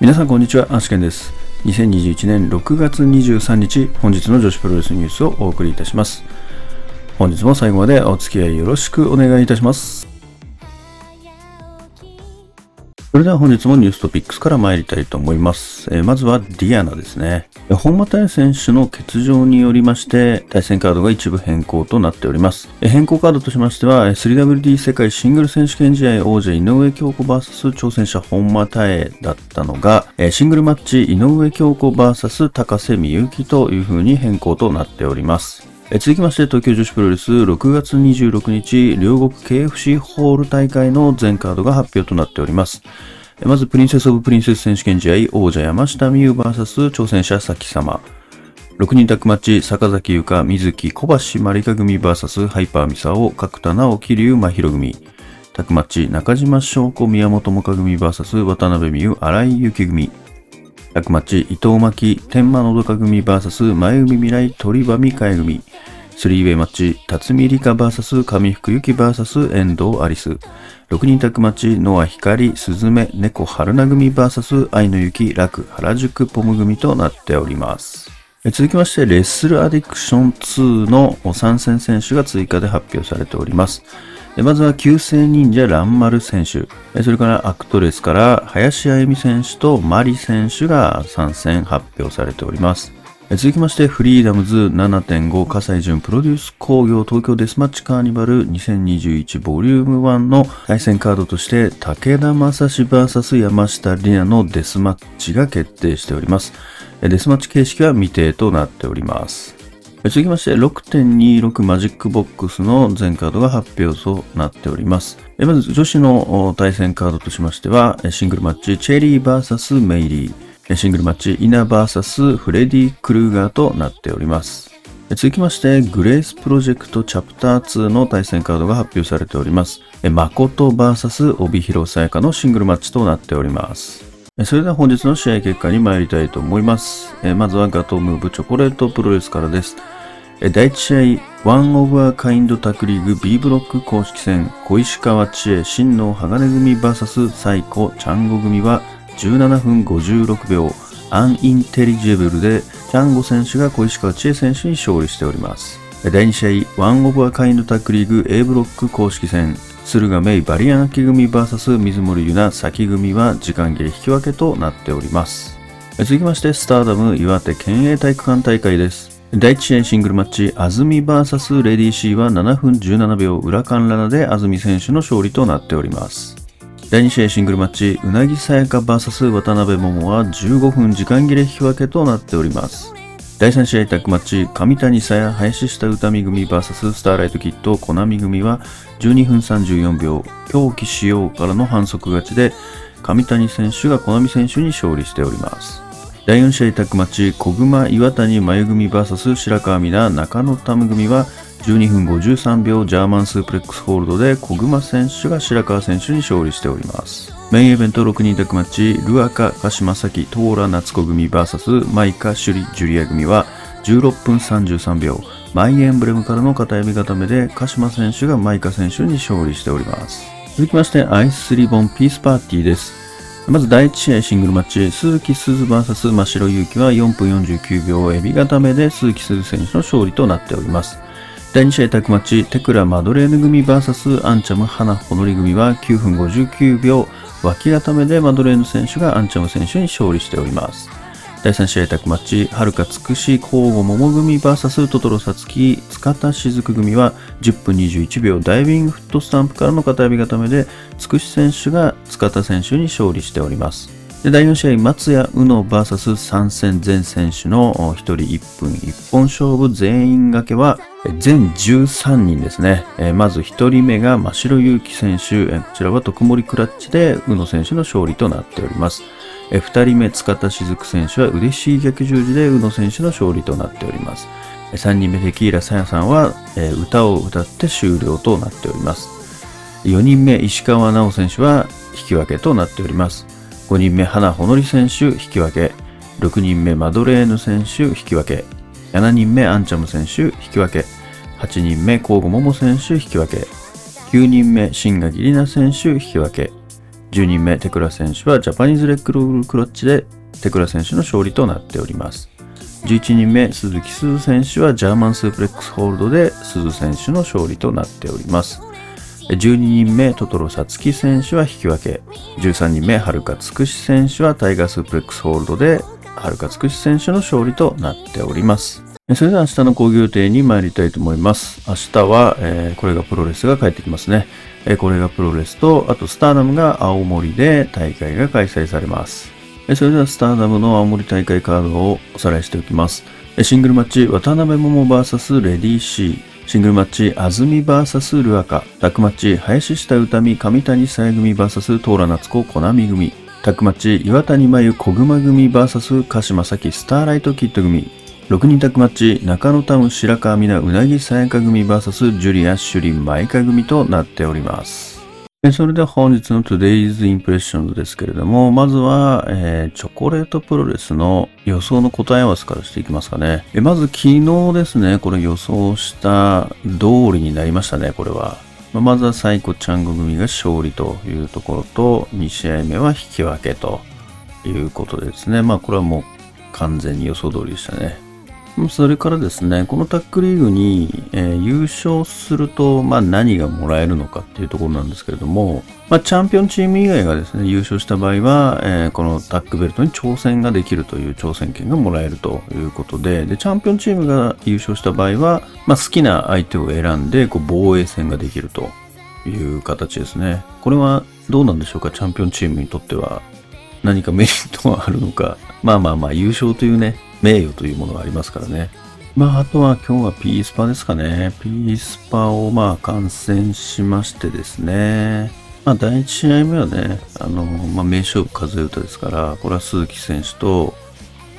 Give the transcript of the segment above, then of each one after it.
皆さんこんにちは、アシケンです。2021年6月23日、本日の女子プロレスニュースをお送りいたします。本日も最後までお付き合いよろしくお願いいたします。それでは本日もニューストピックスから参りたいと思います。えーまずはディアナですね。本間大選手の欠場によりまして、対戦カードが一部変更となっております。えー変更カードとしましては、3WD 世界シングル選手権試合王者井上京子 VS 挑戦者本間大だったのが、えーシングルマッチ井上京子 VS 高瀬美幸という風に変更となっております。続きまして東京女子プロレス6月26日両国 KFC ホール大会の全カードが発表となっております。まずプリンセスオブプリンセス選手権試合王者山下美優 VS 挑戦者咲様。6人タッグマッチ坂崎優香、水木小橋まりか組 VS ハイパーミサオ角田直樹龍真宙組。タッグマッチ中島翔子宮本萌歌組 VS 渡辺美優荒井幸組。タッグマッチ伊藤真希天満のどか組 VS 前海未来鳥羽美香組。スリーウェイマッチ、辰巳梨花 VS 上福由紀 VS 遠藤アリス。6人タッグマッチ、ノア光、スズメ、猫春菜組 VS 愛の雪、楽、原宿ポム組となっております。続きまして、レッスルアディクション2の参戦選手が追加で発表されております。まずは、旧姓忍者ランマル選手。それから、アクトレスから、林あゆみ選手とマリ選手が参戦発表されております。続きまして、フリーダムズ7.5葛西潤プロデュース工業東京デスマッチカーニバル2021ボリューム1の対戦カードとして、武田正史 VS 山下里奈のデスマッチが決定しております。デスマッチ形式は未定となっております。続きまして、6.26マジックボックスの全カードが発表となっております。まず、女子の対戦カードとしましては、シングルマッチ、チェリー VS メイリー。シングルマッチ、イナー VS フレディ・クルーガーとなっております。続きまして、グレースプロジェクトチャプター2の対戦カードが発表されております。え誠 VS 帯広さやかのシングルマッチとなっております。それでは本日の試合結果に参りたいと思います。まずはガトムーブチョコレートプロレスからです。第1試合、ワンオブアカインドタクリーグ B ブロック公式戦、小石川知恵、新能鋼組 VS サイコ、チャンゴ組は17分56秒、アンインテリジェブルで、チャンゴ選手が小石川知恵選手に勝利しております。第2試合、ワンオブアカインドタックリーグ A ブロック公式戦、駿河メイバリアンキ組 VS 水森優奈先組は時間切れ引き分けとなっております。続きまして、スターダム岩手県営体育館大会です。第1試合シングルマッチ、安住 VS レディー C は7分17秒裏カンラナで安住選手の勝利となっております。第2試合シングルマッチ、うなぎさやか VS 渡辺桃は15分時間切れ引き分けとなっております。第3試合タッグマッチ、上谷さや林下歌美組 VS スターライトキットコナミ組は12分34秒、狂気使用からの反則勝ちで、上谷選手がコナミ選手に勝利しております。第4試合タッグマッチ、小熊岩谷真由組 VS 白川美奈中野タム組は12分53秒ジャーマンスープレックスホールドで小熊選手が白川選手に勝利しております。メインイベント6人タッグマッチ、ルアカ、鹿島崎、トーラ夏子組 VS マイカ、シュリ、ジュリア組は16分33秒、マイエンブレムからの片指固めで鹿島選手がマイカ選手に勝利しております。続きまして、アイスリボンピースパーティーです。まず第1試合シングルマッチ、鈴木鈴 VS 真城祐希は4分49秒エビ固めで鈴木鈴選手の勝利となっております。第2試合タッグマッチ、テクラマドレーヌ組 VS アンチャム花ほのり組は9分59秒脇固めでマドレーヌ選手がアンチャム選手に勝利しております。第3試合タッグマッチ、はるかつくし交互桃組 VS トトロサツキ塚田雫組は10分21秒ダイビングフットスタンプからの片指固めでつくし選手が塚田選手に勝利しております。で第4試合、松谷宇野 VS 参戦全選手の1人1分1本勝負全員掛けは全13人ですね。まず1人目が真城祐希選手、こちらは特盛クラッチで宇野選手の勝利となっております。えー2人目、塚田雫選手は嬉しい逆十字で宇野選手の勝利となっております。3人目、テキーラさやさんは、歌を歌って終了となっております。4人目、石川直選手は引き分けとなっております。5人目、花ほのり選手引き分け。6人目、マドレーヌ選手引き分け。7人目、アンチャム選手引き分け。8人目、コーゴモモ選手引き分け。9人目、新垣里奈選手引き分け。10人目テクラ選手はジャパニーズレッグロールクロッチでテクラ選手の勝利となっております。11人目鈴木鈴選手はジャーマンスープレックスホールドで鈴選手の勝利となっております。12人目トトロサツキ選手は引き分け。13人目はるかつくし選手はタイガースープレックスホールドではるかつくし選手の勝利となっております。それでは明日の講義予定に参りたいと思います。明日は、えー、これがプロレスが帰ってきますね。えー、これがプロレスと、あとスターダムが青森で大会が開催されます。え、それではスターダムの青森大会カードをおさらいしておきます。え、シングルマッチ渡辺桃 VS レディー C。シングルマッチ安住 VS ルアカ。タックマッチ林下歌美上谷さや組 VS トーラ夏子コナミ組。タックマッチ岩谷真由小熊組 VS 鹿島崎スターライトキッド組。6人タッグマッチ、中野タム白川美奈うなぎさやか組 VS ジュリア・シュリン・マイカ組となっております。それでは本日の Today's Impressions ですけれども、まずは、えー、チョコレートプロレスの予想の答え合わせからしていきますかね。まず昨日ですね、これ予想した通りになりましたね、これは。まずはサイコチャング組が勝利というところと、2試合目は引き分けということですね。まあこれはもう完全に予想通りでしたね。それからですね、このタックリーグに、えー、優勝すると、まあ、何がもらえるのかっていうところなんですけれども、まあ、チャンピオンチーム以外がですね、優勝した場合は、えー、このタックベルトに挑戦ができるという挑戦権がもらえるということで、で、チャンピオンチームが優勝した場合は、まあ、好きな相手を選んで、こう、防衛戦ができるという形ですね。これはどうなんでしょうか、チャンピオンチームにとっては。何かメリットがあるのか。まあまあまあ、優勝というね、名誉というものがありますからね。まあ、あとは今日はピースパですかね。ピースパをまあ観戦しましてですね。まあ、第1試合目はね、あの、まあ、名勝負数え歌ですから、これは鈴木選手と、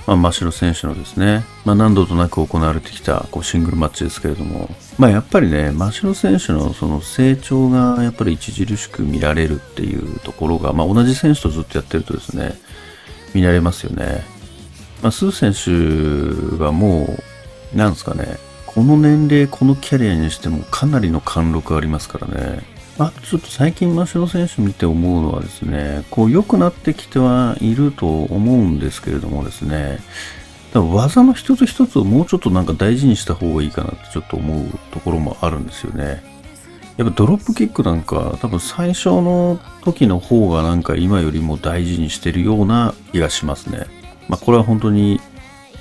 まあ、真城選手のですね、まあ、何度となく行われてきたこうシングルマッチですけれども、まあ、やっぱりね、真城選手のその成長がやっぱり著しく見られるっていうところが、まあ、同じ選手とずっとやってるとですね、見られますよね。まあ、スー選手はもう、なんですかね、この年齢、このキャリアにしてもかなりの貫禄ありますからね。あとちょっと最近、マシロ選手見て思うのはですね、こう良くなってきてはいると思うんですけれどもですね、多分技の一つ一つをもうちょっとなんか大事にした方がいいかなってちょっと思うところもあるんですよね。やっぱドロップキックなんか多分最初の時の方がなんか今よりも大事にしてるような気がしますね。まあ、これは本当に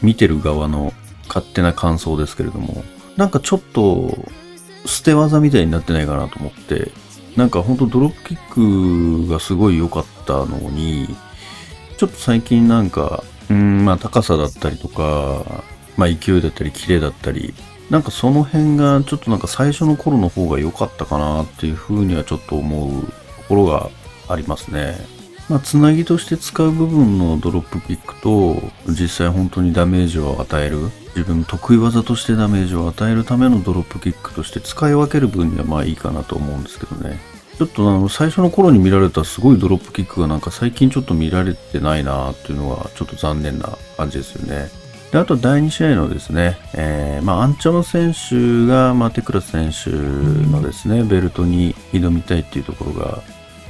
見てる側の勝手な感想ですけれども、なんかちょっと捨て技みたいになってないかなと思って、なんかほんとドロップキックがすごい良かったのに、ちょっと最近なんか、うん、まあ高さだったりとか、まあ勢いだったり綺麗だったり、なんかその辺がちょっとなんか最初の頃の方が良かったかなっていうふうにはちょっと思うところがありますね。まあ、つなぎとして使う部分のドロップキックと、実際本当にダメージを与える、自分の得意技としてダメージを与えるためのドロップキックとして使い分ける分にはまあいいかなと思うんですけどね。ちょっとあの、最初の頃に見られたすごいドロップキックがなんか最近ちょっと見られてないなっていうのはちょっと残念な感じですよね。で、あと第2試合のですね、えー、まあ、アンチョの選手が、まあ、テクラス選手のですね、ベルトに挑みたいっていうところが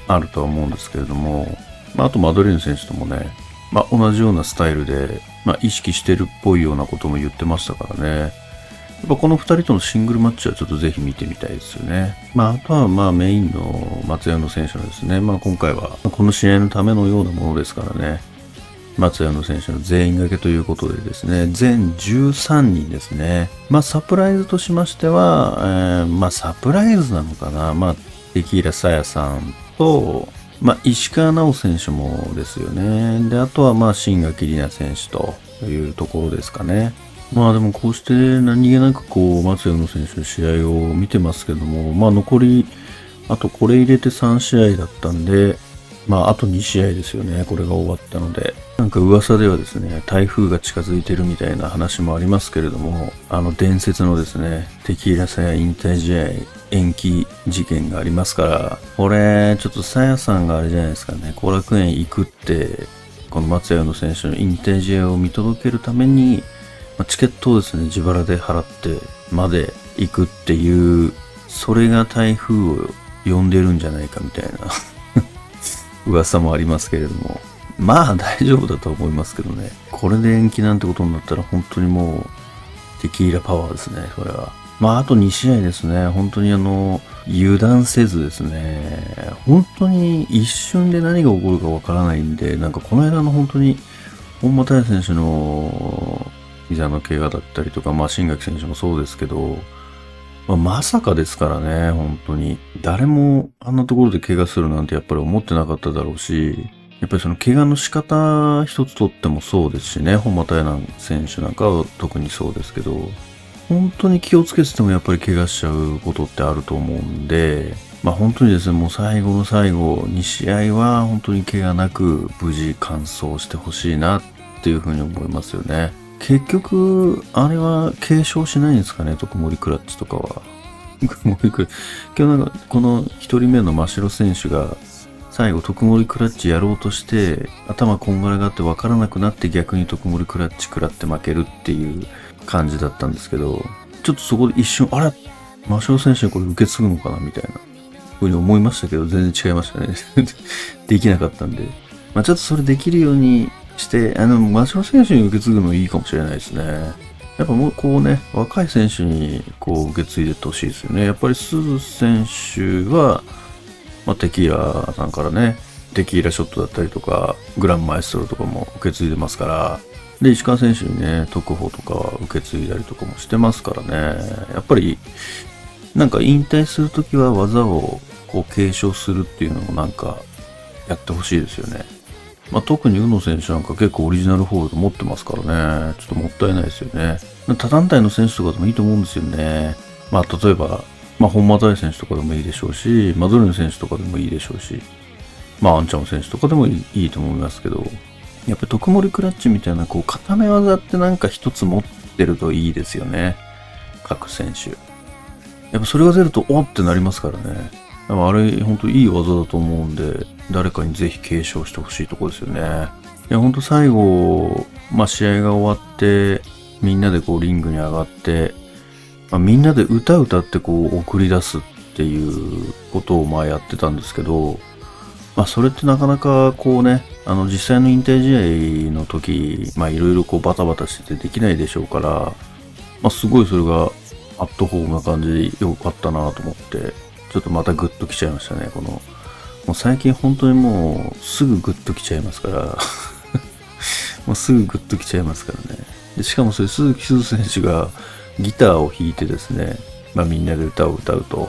あるとは思うんですけれども、まあ、あとマドレーヌ選手ともね、まあ、同じようなスタイルで、まあ、意識してるっぽいようなことも言ってましたからね。やっぱこの2人とのシングルマッチはちょっとぜひ見てみたいですよね。まあ、あとはまあメインの松山選手のですね、まあ今回はこの試合のためのようなものですからね、松山選手の全員掛けということでですね、全13人ですね。まあサプライズとしましては、えー、まあサプライズなのかな、まあテキーラサヤさんと、まあ、石川直選手もですよね。で、あとはまあ、新垣里奈選手というところですかね。まあでもこうして何気なくこう、松山選手の試合を見てますけども、まあ残り、あとこれ入れて3試合だったんで、まああと2試合ですよね。これが終わったので。なんか噂ではですね、台風が近づいてるみたいな話もありますけれども、あの伝説のですね、テキーラサヤ引退試合延期事件がありますから、これ、ちょっとさやさんがあれじゃないですかね、後楽園行くって、この松山の選手の引退試合を見届けるために、まチケットをですね、自腹で払ってまで行くっていう、それが台風を呼んでるんじゃないかみたいな 噂もありますけれども、まあ大丈夫だと思いますけどね。これで延期なんてことになったら本当にもうテキーラパワーですね、それは。まああと2試合ですね。本当にあの、油断せずですね。本当に一瞬で何が起こるかわからないんで、なんかこの間の本当に本間大選手の膝の怪我だったりとか、まあ新垣選手もそうですけど、まあ、まさかですからね、本当に。誰もあんなところで怪我するなんてやっぱり思ってなかっただろうし、やっぱりその怪我の仕方一つとってもそうですしね、本間大選手なんかは特にそうですけど、本当に気をつけててもやっぱり怪我しちゃうことってあると思うんで、まあ本当にですね、もう最後の最後2試合は本当に怪我なく無事完走してほしいなっていうふうに思いますよね。結局、あれは継承しないんですかね、特盛クラッチとかは。今日なんか、この一人目の真城選手が、最後、特盛クラッチやろうとして、頭こんがらがって分からなくなって逆に特盛クラッチ食らって負けるっていう感じだったんですけど、ちょっとそこで一瞬、あれ？真城選手にこれ受け継ぐのかなみたいな、ふうに思いましたけど、全然違いましたね。できなかったんで。まあちょっとそれできるようにして、あの、松島選手に受け継ぐのいいかもしれないですね。やっぱもうこうね、若い選手にこう受け継いでってほしいですよね。やっぱり鈴選手は、まあ、テキーラさんからね、テキーラショットだったりとか、グランマエストロとかも受け継いでますから、で、石川選手にね、特報とかは受け継いだりとかもしてますからね、やっぱり、なんか引退するときは技をこう継承するっていうのもなんかやってほしいですよね。まあ、特に宇野選手なんか結構オリジナルホールド持ってますからね、ちょっともったいないですよね。他団体の選手とかでもいいと思うんですよね。まあ、例えば、まあ、本間大選手とかでもいいでしょうし、マドルネ選手とかでもいいでしょうし、まあ、アンチャン選手とかでもいいと思いますけど、やっぱり特盛クラッチみたいな、こう、固め技ってなんか一つ持ってるといいですよね。各選手。やっぱそれが出ると、おってなりますからね。あれ、本当いい技だと思うんで、誰かにぜひ継承してほしいとこですよね。いや、ほんと最後、まあ、試合が終わって、みんなでこうリングに上がって、まあ、みんなで歌歌ってこう送り出すっていうことをまあやってたんですけど、まあ、それってなかなかこうね、あの実際の引退試合の時、まあいろいろこうバタバタしててできないでしょうから、まあすごいそれがアットホームな感じで良かったなと思って、ちょっとまたグッときちゃいましたね、この。もう最近本当にもうすぐグッときちゃいますから もうすぐグッときちゃいますからね。でしかもそれ鈴木鈴選手がギターを弾いてですね、まあみんなで歌を歌うと、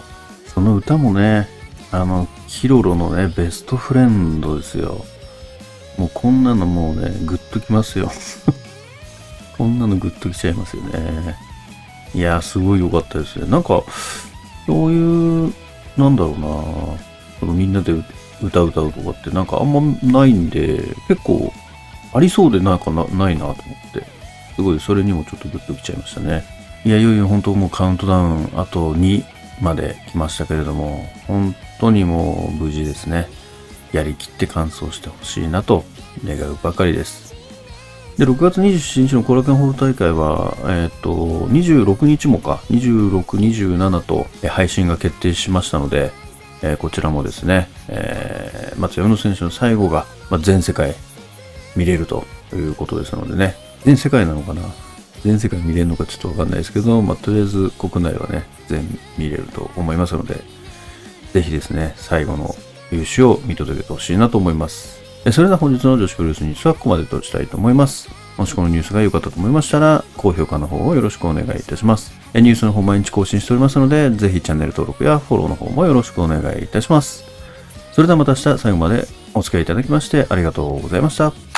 その歌もね、あの、ヒロロのね、ベストフレンドですよ。もうこんなのもうね、グッときますよ。こんなのグッときちゃいますよね。いやすごい良かったですね。なんか、そういうなんだろうなみんなで歌歌うとかってなんかあんまないんで、結構ありそうでなんかなないなと思って、すごいそれにもちょっとグッときちゃいましたね。いや、いよいよ本当もうカウントダウンあと2まで来ましたけれども、本当にもう無事ですね。やりきって完走してほしいなと願うばかりです。で、6月27日の後楽園ホール大会は、えっ、ー、と、26日もか、26、27と配信が決定しましたので、えー、こちらもですね、えー、松山野選手の最後が、まあ、全世界見れるということですのでね、全世界なのかな？全世界見れるのかちょっとわかんないですけど、まあ、とりあえず国内はね、全見れると思いますので、ぜひですね、最後の優勝を見届けてほしいなと思います。それでは本日の女子プロレスニュースはここまでとしたいと思います。もしこのニュースが良かったと思いましたら、高評価の方をよろしくお願いいたします。ニュースの方毎日更新しておりますので、ぜひチャンネル登録やフォローの方もよろしくお願いいたします。それではまた明日最後までお付き合いいただきましてありがとうございました。